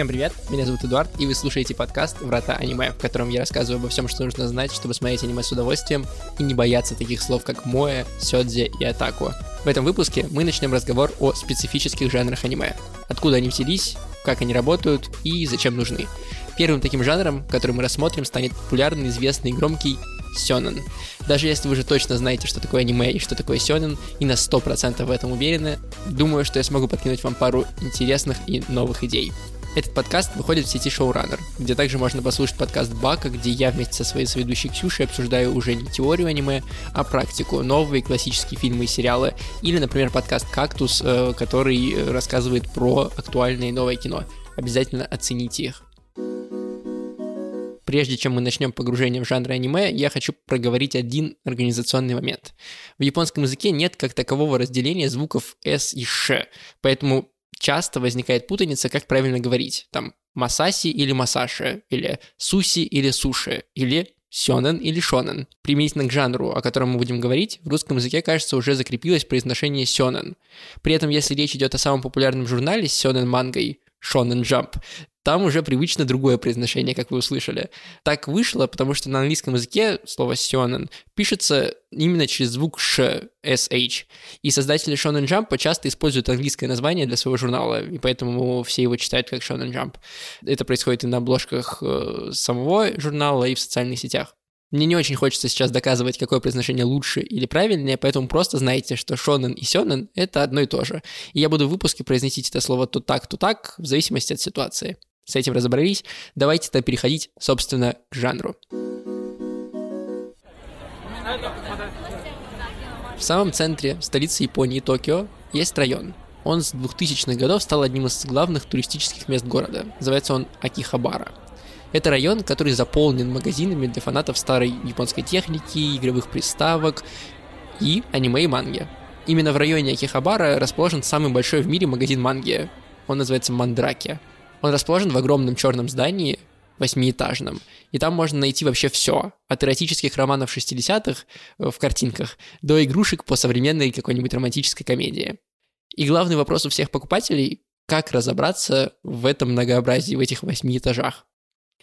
Всем привет, меня зовут Эдуард, и вы слушаете подкаст «Врата аниме», в котором я рассказываю обо всем, что нужно знать, чтобы смотреть аниме с удовольствием и не бояться таких слов, как «моэ», «сёдзе» и «атаку». В этом выпуске мы начнем разговор о специфических жанрах аниме. Откуда они взялись, как они работают и зачем нужны. Первым таким жанром, который мы рассмотрим, станет популярный, известный и громкий сёнэн. Даже если вы уже точно знаете, что такое аниме и что такое сёнэн, и на 100% в этом уверены, думаю, что я смогу подкинуть вам пару интересных и новых идей. Этот подкаст выходит в сети Showrunner, где также можно послушать подкаст Бака, где я вместе со своей соведущей Ксюшей обсуждаю уже не теорию аниме, а практику, новые классические фильмы и сериалы, или, например, подкаст Кактус, э, который э, рассказывает про актуальное и новое кино. Обязательно оцените их. Прежде чем мы начнем погружение в жанр аниме, я хочу проговорить один организационный момент. В японском языке нет как такового разделения звуков S и Ш, поэтому часто возникает путаница, как правильно говорить. Там масаси или масаши, или суси или суши, или сёнэн или шонен. Применительно к жанру, о котором мы будем говорить, в русском языке, кажется, уже закрепилось произношение сёнэн. При этом, если речь идет о самом популярном журнале с сёнэн мангой, Shonen Jump, там уже привычно другое произношение, как вы услышали. Так вышло, потому что на английском языке слово «сёнэн» пишется именно через звук «ш», «sh». И создатели Shonen Jump часто используют английское название для своего журнала, и поэтому все его читают как Shonen Jump. Это происходит и на обложках э, самого журнала, и в социальных сетях. Мне не очень хочется сейчас доказывать, какое произношение лучше или правильнее, поэтому просто знайте, что шонен и сёнэн — это одно и то же. И я буду в выпуске произносить это слово то так, то так, в зависимости от ситуации. С этим разобрались. Давайте тогда переходить, собственно, к жанру. В самом центре столицы Японии, Токио, есть район. Он с 2000-х годов стал одним из главных туристических мест города. Называется он Акихабара. Это район, который заполнен магазинами для фанатов старой японской техники, игровых приставок и аниме и манги. Именно в районе Акихабара расположен самый большой в мире магазин манги. Он называется Мандраки. Он расположен в огромном черном здании, восьмиэтажном. И там можно найти вообще все. От эротических романов 60-х э, в картинках до игрушек по современной какой-нибудь романтической комедии. И главный вопрос у всех покупателей – как разобраться в этом многообразии, в этих восьми этажах.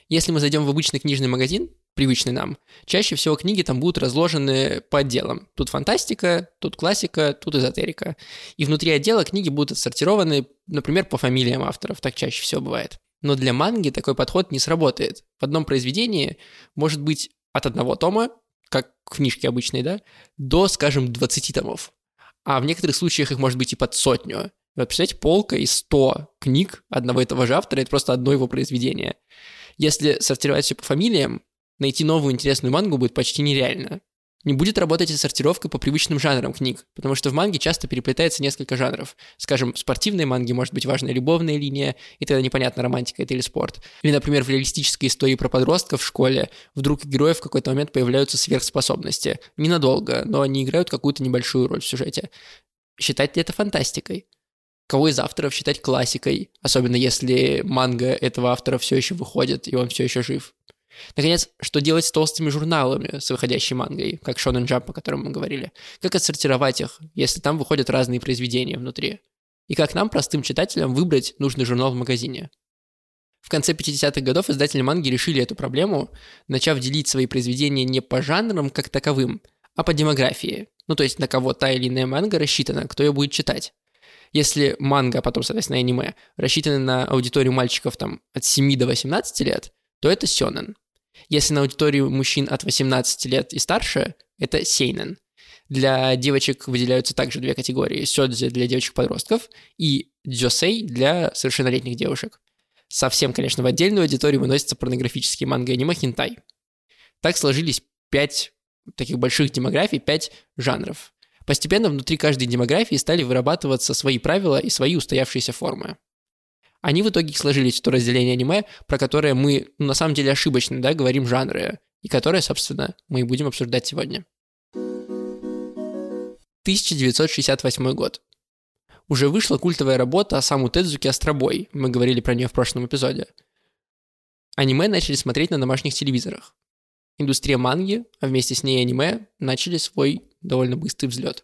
Если мы зайдем в обычный книжный магазин, привычный нам, чаще всего книги там будут разложены по отделам. Тут фантастика, тут классика, тут эзотерика. И внутри отдела книги будут отсортированы, например, по фамилиям авторов, так чаще всего бывает. Но для манги такой подход не сработает. В одном произведении может быть от одного тома, как книжки обычные, да, до, скажем, 20 томов. А в некоторых случаях их может быть и под сотню. Вот представляете, полка из 100 книг одного и того же автора – это просто одно его произведение. Если сортировать все по фамилиям, найти новую интересную мангу будет почти нереально. Не будет работать и сортировка по привычным жанрам книг, потому что в манге часто переплетается несколько жанров. Скажем, в спортивной манге может быть важная любовная линия, и тогда непонятно, романтика это или спорт. Или, например, в реалистической истории про подростков в школе вдруг у героев в какой-то момент появляются сверхспособности. Ненадолго, но они играют какую-то небольшую роль в сюжете. Считать ли это фантастикой? кого из авторов считать классикой, особенно если манга этого автора все еще выходит, и он все еще жив. Наконец, что делать с толстыми журналами с выходящей мангой, как Shonen Jump, о котором мы говорили? Как отсортировать их, если там выходят разные произведения внутри? И как нам, простым читателям, выбрать нужный журнал в магазине? В конце 50-х годов издатели манги решили эту проблему, начав делить свои произведения не по жанрам как таковым, а по демографии. Ну, то есть на кого та или иная манга рассчитана, кто ее будет читать. Если манга, а потом, соответственно, аниме, рассчитаны на аудиторию мальчиков там от 7 до 18 лет, то это сёнэн. Если на аудиторию мужчин от 18 лет и старше, это сейнен. Для девочек выделяются также две категории. Сёдзи для девочек-подростков и дзёсей для совершеннолетних девушек. Совсем, конечно, в отдельную аудиторию выносятся порнографические манго и аниме хентай. Так сложились пять таких больших демографий, пять жанров. Постепенно внутри каждой демографии стали вырабатываться свои правила и свои устоявшиеся формы. Они в итоге сложились в то разделение аниме, про которое мы, ну, на самом деле, ошибочно, да, говорим жанры, и которое, собственно, мы и будем обсуждать сегодня. 1968 год. Уже вышла культовая работа Саму Тедзуки «Астробой», мы говорили про нее в прошлом эпизоде. Аниме начали смотреть на домашних телевизорах. Индустрия манги, а вместе с ней аниме, начали свой довольно быстрый взлет.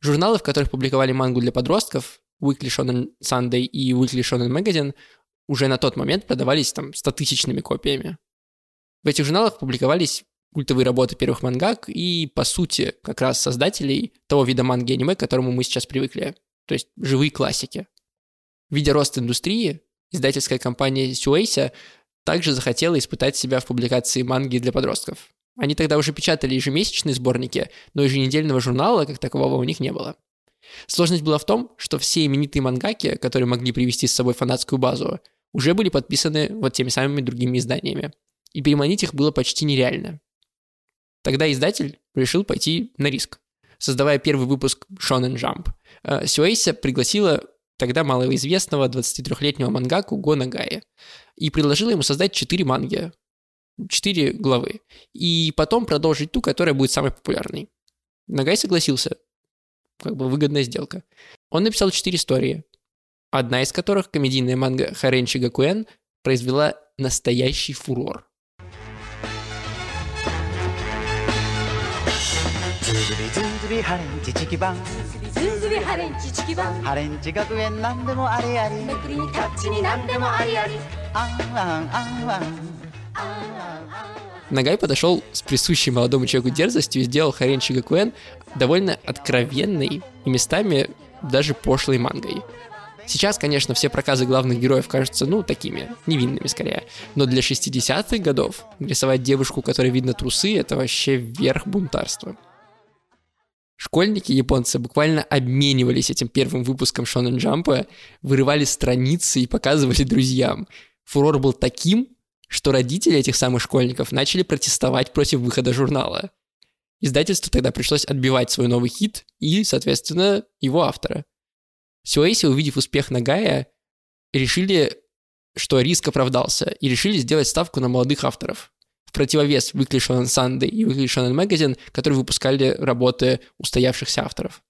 Журналы, в которых публиковали мангу для подростков, Weekly Shonen Sunday и Weekly Shonen Magazine, уже на тот момент продавались там 100-тысячными копиями. В этих журналах публиковались культовые работы первых мангак и, по сути, как раз создателей того вида манги аниме, к которому мы сейчас привыкли. То есть живые классики. Видя рост индустрии, издательская компания Сюэйся также захотела испытать себя в публикации манги для подростков. Они тогда уже печатали ежемесячные сборники, но еженедельного журнала как такового у них не было. Сложность была в том, что все именитые мангаки, которые могли привести с собой фанатскую базу, уже были подписаны вот теми самыми другими изданиями. И переманить их было почти нереально. Тогда издатель решил пойти на риск. Создавая первый выпуск Shonen Jump, э, Сюэйся пригласила тогда малоизвестного 23-летнего мангаку Го Нагая и предложила ему создать 4 манги, 4 главы, и потом продолжить ту, которая будет самой популярной. Нагай согласился Как бы выгодная сделка. Он написал 4 истории, одна из которых, комедийная манга Харенчи Гакуэн, произвела настоящий фурор. ずりハレンチチキバンずんずりハレンチチキバンハレンチ学園なんでもありありめくりにタッチになんでもありありあんあんあんあん Нагай подошел с присущей молодому человеку дерзостью и сделал Харен Шигакуэн довольно откровенной и местами даже пошлой мангой. Сейчас, конечно, все проказы главных героев кажутся, ну, такими, невинными скорее. Но для 60-х годов рисовать девушку, которой видно трусы, это вообще верх бунтарства. Школьники японцы буквально обменивались этим первым выпуском Шонен Джампа, вырывали страницы и показывали друзьям. Фурор был таким, что родители этих самых школьников начали протестовать против выхода журнала. Издательству тогда пришлось отбивать свой новый хит и, соответственно, его автора. Сюэйси, увидев успех Нагая, решили, что риск оправдался, и решили сделать ставку на молодых авторов в противовес Weekly Shonen Sunday и Weekly Shonen Magazine, которые выпускали работы устоявшихся авторов.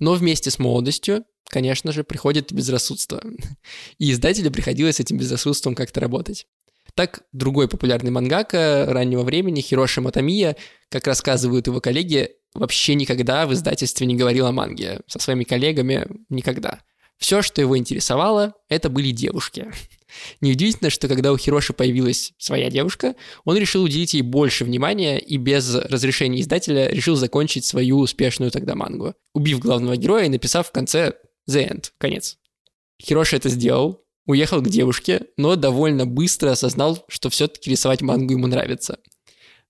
Но вместе с молодостью, конечно же, приходит безрассудство. И издателю приходилось с этим безрассудством как-то работать. Так, другой популярный мангака раннего времени, Хироши Матамия, как рассказывают его коллеги, вообще никогда в издательстве не говорил о манге. Со своими коллегами никогда. Все, что его интересовало, это были девушки. Неудивительно, что когда у Хироши появилась своя девушка, он решил уделить ей больше внимания и без разрешения издателя решил закончить свою успешную тогда мангу, убив главного героя и написав в конце «The End» — конец. Хироши это сделал, уехал к девушке, но довольно быстро осознал, что все-таки рисовать мангу ему нравится.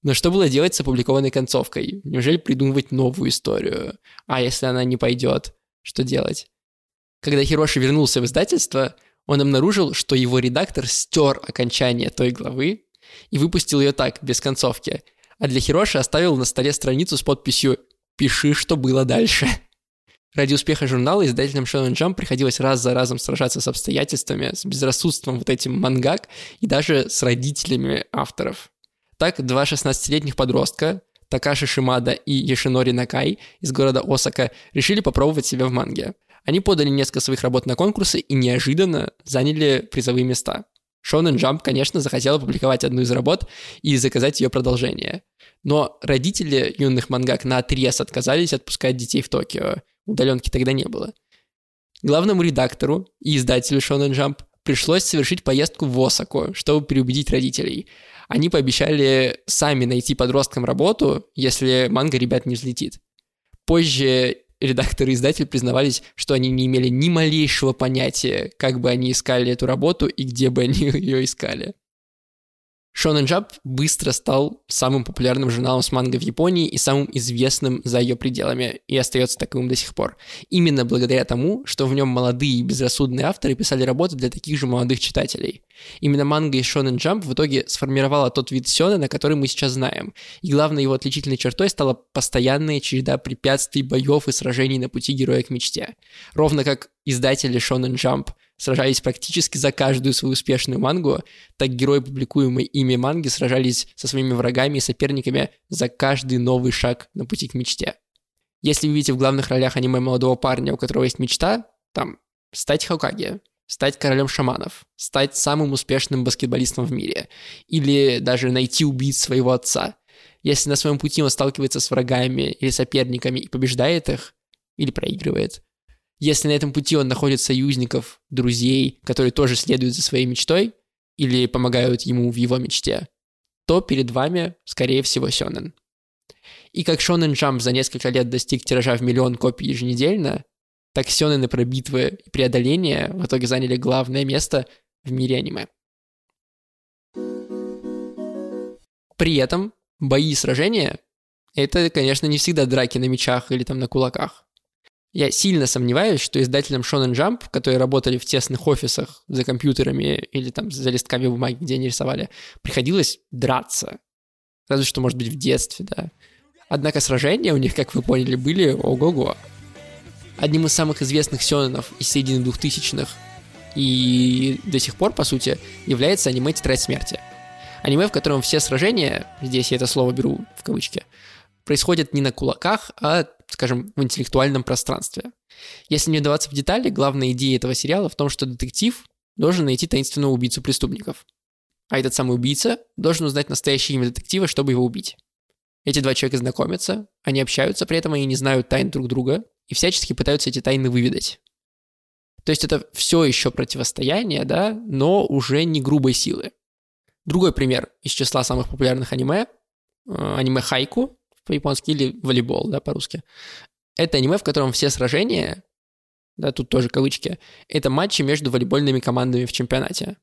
Но что было делать с опубликованной концовкой? Неужели придумывать новую историю? А если она не пойдет, что делать? Когда Хироши вернулся в издательство, он обнаружил, что его редактор стер окончание той главы и выпустил ее так, без концовки, а для Хироши оставил на столе страницу с подписью «Пиши, что было дальше». Ради успеха журнала издателям Shonen Jump приходилось раз за разом сражаться с обстоятельствами, с безрассудством вот этим мангак и даже с родителями авторов. Так, два 16-летних подростка, Такаши Шимада и Яшинори Накай из города Осака решили попробовать себя в манге. Они подали несколько своих работ на конкурсы и неожиданно заняли призовые места. Shonen Jump, конечно, захотел опубликовать одну из работ и заказать ее продолжение. Но родители юных мангак на отрез отказались отпускать детей в Токио. Удаленки тогда не было. Главному редактору и издателю Shonen Jump пришлось совершить поездку в Осаку, чтобы переубедить родителей. Они пообещали сами найти подросткам работу, если манга ребят не взлетит. Позже редакторы и издатель признавались, что они не имели ни малейшего понятия, как бы они искали эту работу и где бы они ее искали. Shonen Jump быстро стал самым популярным журналом с манго в Японии и самым известным за ее пределами, и остается таковым до сих пор. Именно благодаря тому, что в нем молодые и безрассудные авторы писали работы для таких же молодых читателей. Именно манга из Shonen Jump в итоге сформировала тот вид сёнэна, который мы сейчас знаем, и главной его отличительной чертой стала постоянная череда препятствий, боев и сражений на пути героя к мечте. Ровно как издатели Shonen Jump – сражались практически за каждую свою успешную мангу, так герои, публикуемые ими манги, сражались со своими врагами и соперниками за каждый новый шаг на пути к мечте. Если видите в главных ролях аниме молодого парня, у которого есть мечта, там, стать Хокаге, стать королем шаманов, стать самым успешным баскетболистом в мире, или даже найти убийц своего отца. Если на своем пути он сталкивается с врагами или соперниками и побеждает их, или проигрывает, Если на этом пути он находит союзников, друзей, которые тоже следуют за своей мечтой или помогают ему в его мечте, то перед вами, скорее всего, Сёнэн. И как Шонен Джамп за несколько лет достиг тиража в миллион копий еженедельно, так Сёнэны про битвы и преодоления в итоге заняли главное место в мире аниме. При этом бои и сражения — это, конечно, не всегда драки на мечах или там на кулаках. Я сильно сомневаюсь, что издателям Shonen Jump, которые работали в тесных офисах за компьютерами или там за листками бумаги, где они рисовали, приходилось драться. Разве что, может быть, в детстве, да. Однако сражения у них, как вы поняли, были ого-го. Одним из самых известных сёнэнов из середины двухтысячных и до сих пор, по сути, является аниме «Тетрадь смерти». Аниме, в котором все сражения, здесь я это слово беру в кавычки, происходят не на кулаках, а, скажем, в интеллектуальном пространстве. Если не вдаваться в детали, главная идея этого сериала в том, что детектив должен найти таинственного убийцу преступников. А этот самый убийца должен узнать настоящее имя детектива, чтобы его убить. Эти два человека знакомятся, они общаются, при этом они не знают тайн друг друга и всячески пытаются эти тайны выведать. То есть это все еще противостояние, да, но уже не грубой силы. Другой пример из числа самых популярных аниме, э, аниме хайку по-японски или волейбол, да, по-русски. Это аниме, в котором все сражения, да, тут тоже кавычки, это матчи между волейбольными командами в чемпионате.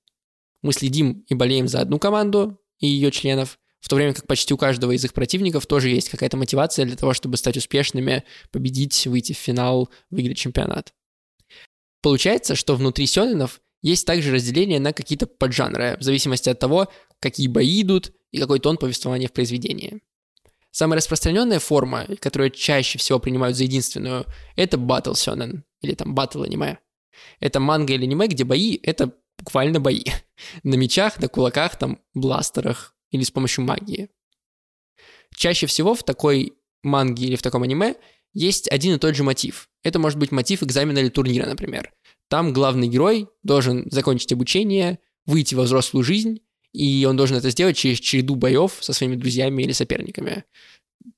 Мы следим и болеем за одну команду и ее членов, в то время как почти у каждого из их противников тоже есть какая-то мотивация для того, чтобы стать успешными, победить, выйти в финал, выиграть чемпионат. Получается, что внутри сёнэнов есть также разделение на какие-то поджанры, в зависимости от того, какие бои идут и какой тон повествования в произведении. Самая распространенная форма, которую чаще всего принимают за единственную, это батл сёнэн, или там батл аниме. Это манга или аниме, где бои — это буквально бои. На мечах, на кулаках, там, бластерах или с помощью магии. Чаще всего в такой манге или в таком аниме есть один и тот же мотив. Это может быть мотив экзамена или турнира, например. Там главный герой должен закончить обучение, выйти во взрослую жизнь, и он должен это сделать через череду боев со своими друзьями или соперниками.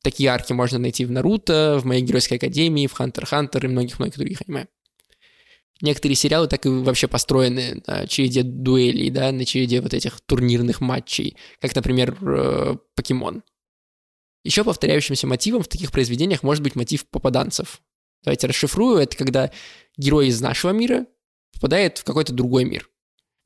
Такие арки можно найти в Наруто, в моей геройской академии, в Хантер Хантер и многих-многих других аниме. Некоторые сериалы так и вообще построены на череде дуэлей, да, на череде вот этих турнирных матчей, как, например, э, Покемон. Еще повторяющимся мотивом в таких произведениях может быть мотив попаданцев. Давайте расшифрую. Это когда герой из нашего мира попадает в какой-то другой мир.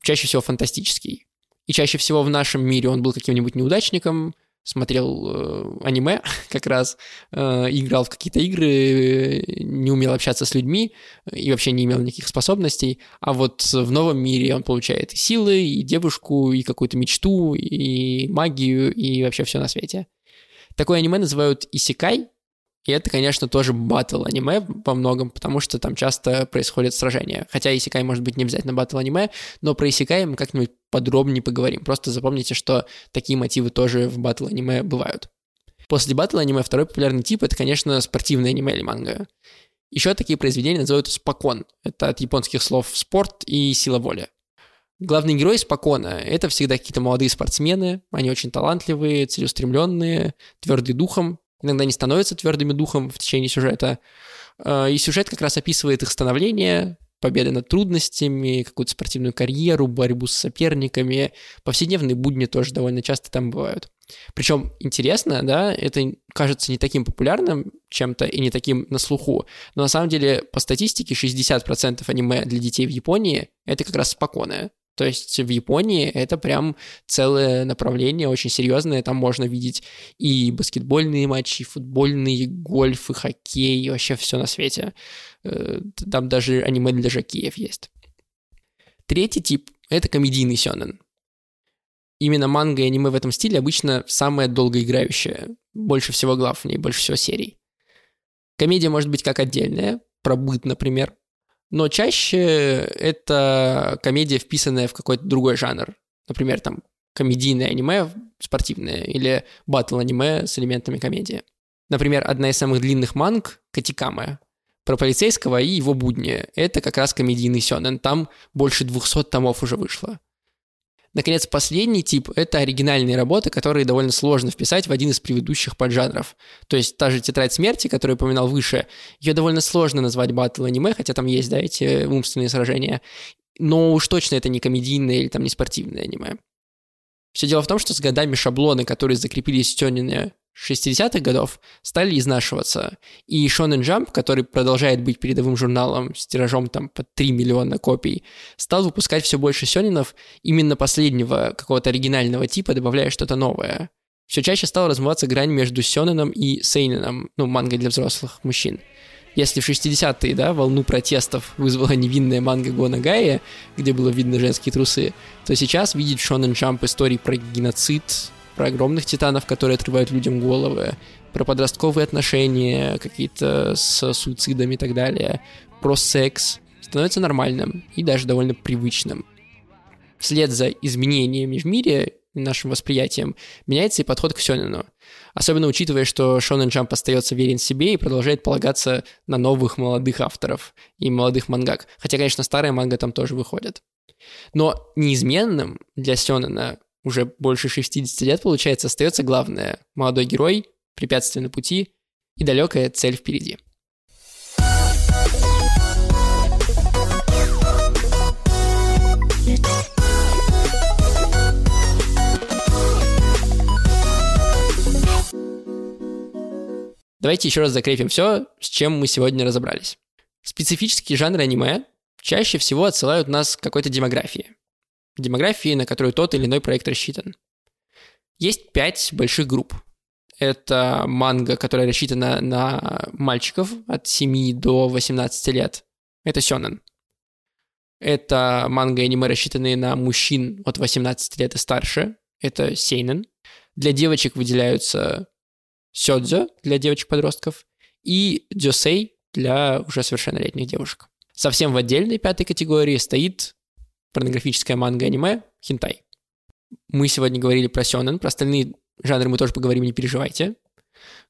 Чаще всего фантастический. И чаще всего в нашем мире он был каким-нибудь неудачником, смотрел э, аниме как раз, э, играл в какие-то игры, не умел общаться с людьми и вообще не имел никаких способностей. А вот в новом мире он получает силы, и девушку, и какую-то мечту, и магию, и вообще все на свете. Такое аниме называют исикай, и это, конечно, тоже батл аниме во многом, потому что там часто происходят сражения. Хотя Исикай может быть не обязательно батл аниме, но про Исикай мы как-нибудь подробнее поговорим. Просто запомните, что такие мотивы тоже в батл аниме бывают. После батл аниме второй популярный тип это, конечно, спортивное аниме или манга. Еще такие произведения называют спокон. Это от японских слов спорт и сила воли. Главный герой спокона — это всегда какие-то молодые спортсмены, они очень талантливые, целеустремленные, твердые духом, иногда не становятся твердыми духом в течение сюжета. А, и сюжет как раз описывает их становление, победы над трудностями, какую-то спортивную карьеру, борьбу с соперниками. Повседневные будни тоже довольно часто там бывают. Причем интересно, да, это кажется не таким популярным чем-то и не таким на слуху, но на самом деле по статистике 60% аниме для детей в Японии это как раз спокойное. То есть в Японии это прям целое направление, очень серьезное. Там можно видеть и баскетбольные матчи, и футбольные, гольф, и хоккей, и вообще все на свете. Э, там даже аниме для жакеев есть. Третий тип — это комедийный сёнэн. Именно манга и аниме в этом стиле обычно самое долгоиграющее. Больше всего глав в ней, больше всего серий. Комедия может быть как отдельная, про быт, например, но чаще это комедия, вписанная в какой-то другой жанр. Например, там комедийное аниме спортивное или батл аниме с элементами комедии. Например, одна из самых длинных манг Катикама про полицейского и его будни. Это как раз комедийный сёнэн. Там больше 200 томов уже вышло. Наконец, последний тип — это оригинальные работы, которые довольно сложно вписать в один из предыдущих поджанров. То есть та же «Тетрадь смерти», которую я упоминал выше, ее довольно сложно назвать батл аниме, хотя там есть, да, эти умственные сражения. Но уж точно это не комедийное или там не спортивное аниме. Все дело в том, что с годами шаблоны, которые закрепились в Тёнине 60-х годов стали изнашиваться. И Shonen Jump, который продолжает быть передовым журналом с тиражом там по 3 миллиона копий, стал выпускать все больше сёнинов именно последнего какого-то оригинального типа, добавляя что-то новое. Все чаще стала размываться грань между сёненом и сейненом, ну, манго для взрослых мужчин. Если в 60-е, да, волну протестов вызвала невинная манга Гонагая, где было видно женские трусы, то сейчас видеть Shonen Jump истории про геноцид, про огромных титанов, которые отрывают людям головы, про подростковые отношения какие-то с суицидами и так далее, про секс, становится нормальным и даже довольно привычным. Вслед за изменениями в мире, нашим восприятием, меняется и подход к Сёнину. Особенно учитывая, что Шонен Джамп остается верен себе и продолжает полагаться на новых молодых авторов и молодых мангак. Хотя, конечно, старые манга там тоже выходят. Но неизменным для Сёнена уже больше 60 лет, получается, остается главное – молодой герой, препятствие на пути и далекая цель впереди. Давайте еще раз закрепим все, с чем мы сегодня разобрались. Специфические жанры аниме чаще всего отсылают нас к какой-то демографии демографии, на которую тот или иной проект рассчитан. Есть пять больших групп. Это манга, которая рассчитана на мальчиков от 7 до 18 лет. Это сёнэн. Это манга и аниме, рассчитанные на мужчин от 18 лет и старше. Это сейнен. Для девочек выделяются сёдзё для девочек-подростков и дзюсей для уже совершеннолетних девушек. Совсем в отдельной пятой категории стоит порнографическое манго аниме, хентай. Мы сегодня говорили про сёнэн, про остальные жанры мы тоже поговорим, не переживайте.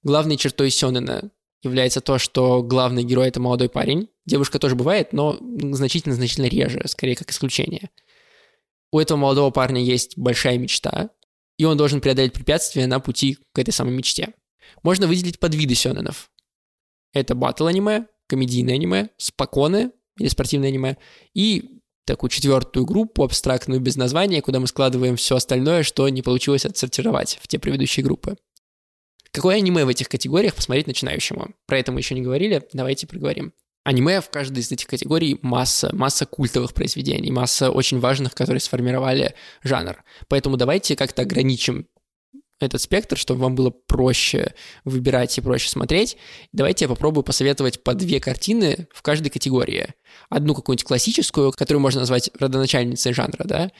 Главной чертой сёнэна является то, что главный герой — это молодой парень. Девушка тоже бывает, но значительно-значительно реже, скорее как исключение. У этого молодого парня есть большая мечта, и он должен преодолеть препятствия на пути к этой самой мечте. Можно выделить подвиды сёнэнов. Это батл аниме, комедийное аниме, споконы или спортивное аниме и такую четвертую группу, абстрактную без названия, куда мы складываем все остальное, что не получилось отсортировать в те предыдущие группы. Какое аниме в этих категориях посмотреть начинающему? Про это мы еще не говорили, давайте проговорим. Аниме в каждой из этих категорий масса, масса культовых произведений, масса очень важных, которые сформировали жанр. Поэтому давайте как-то ограничим этот спектр, чтобы вам было проще выбирать и проще смотреть. Давайте я попробую посоветовать по две картины в каждой категории. Одну какую-нибудь классическую, которую можно назвать родоначальницей жанра, да,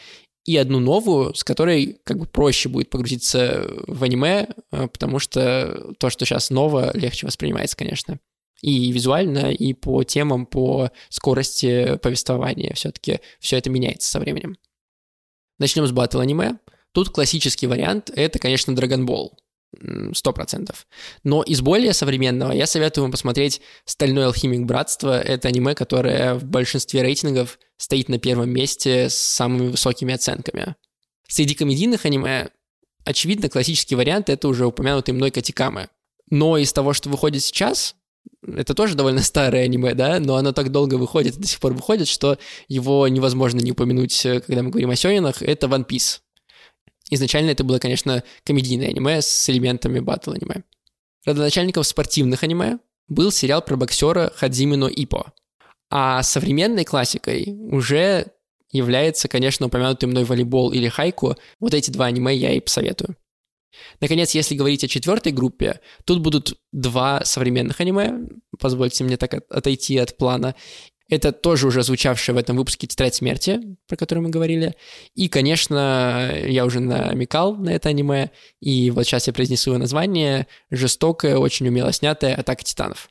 и одну новую, с которой как бы проще будет погрузиться в аниме, э, потому что то, что сейчас ново, легче воспринимается, конечно. И визуально, и по темам, по скорости повествования все-таки все это меняется со временем. Начнем с батл аниме. Тут классический вариант — это, конечно, Dragon Ball. Сто процентов. Но из более современного я советую вам посмотреть «Стальной алхимик Братства». Это аниме, которое в большинстве рейтингов стоит на первом месте с самыми высокими оценками. Среди комедийных аниме, очевидно, классический вариант — это уже упомянутый мной Катикамы. Но из того, что выходит сейчас, это тоже довольно старое аниме, да, но оно так долго выходит, до сих пор выходит, что его невозможно не упомянуть, когда мы говорим о сёнинах, это One Piece. Изначально это было, конечно, комедийное аниме с элементами батл аниме. Родоначальником спортивных аниме был сериал про боксера Хадзимино Ипо. А современной классикой уже является, конечно, упомянутый мной волейбол или хайку. Вот эти два аниме я и посоветую. Наконец, если говорить о четвертой группе, тут будут два современных аниме, позвольте мне так отойти от плана, это тоже уже звучавшая в этом выпуске «Тетрадь смерти», про который мы говорили. И, конечно, я уже намекал на это аниме, и вот сейчас я произнесу его название «Жестокая, очень умело снятая атака титанов».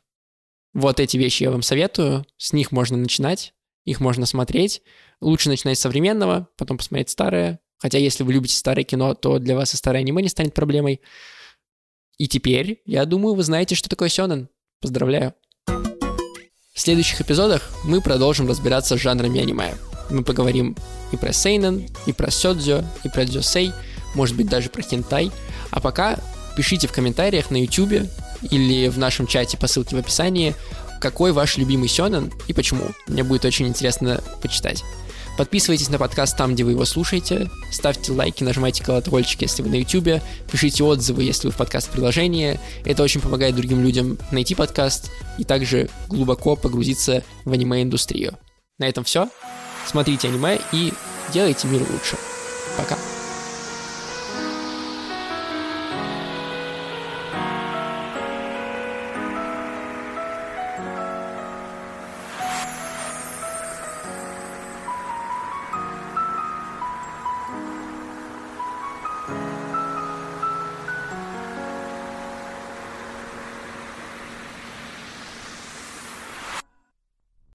Вот эти вещи я вам советую, с них можно начинать, их можно смотреть. Лучше начинать с современного, потом посмотреть старое. Хотя если вы любите старое кино, то для вас и старое аниме не станет проблемой. И теперь, я думаю, вы знаете, что такое сёнэн. Поздравляю. В следующих эпизодах мы продолжим разбираться с жанрами аниме. Мы поговорим и про Сейнен, и про Сёдзё, и про Дзюсей, может быть, даже про хентай. А пока пишите в комментариях на YouTube или в нашем чате по ссылке в описании, какой ваш любимый сёнэн и почему. Мне будет очень интересно почитать. Подписывайтесь на подкаст там, где вы его слушаете, ставьте лайки, нажимайте колокольчик, если вы на YouTube, пишите отзывы, если вы в подкаст-приложении. Это очень помогает другим людям найти подкаст и также глубоко погрузиться в аниме-индустрию. На этом все. Смотрите аниме и делайте мир лучше. Пока.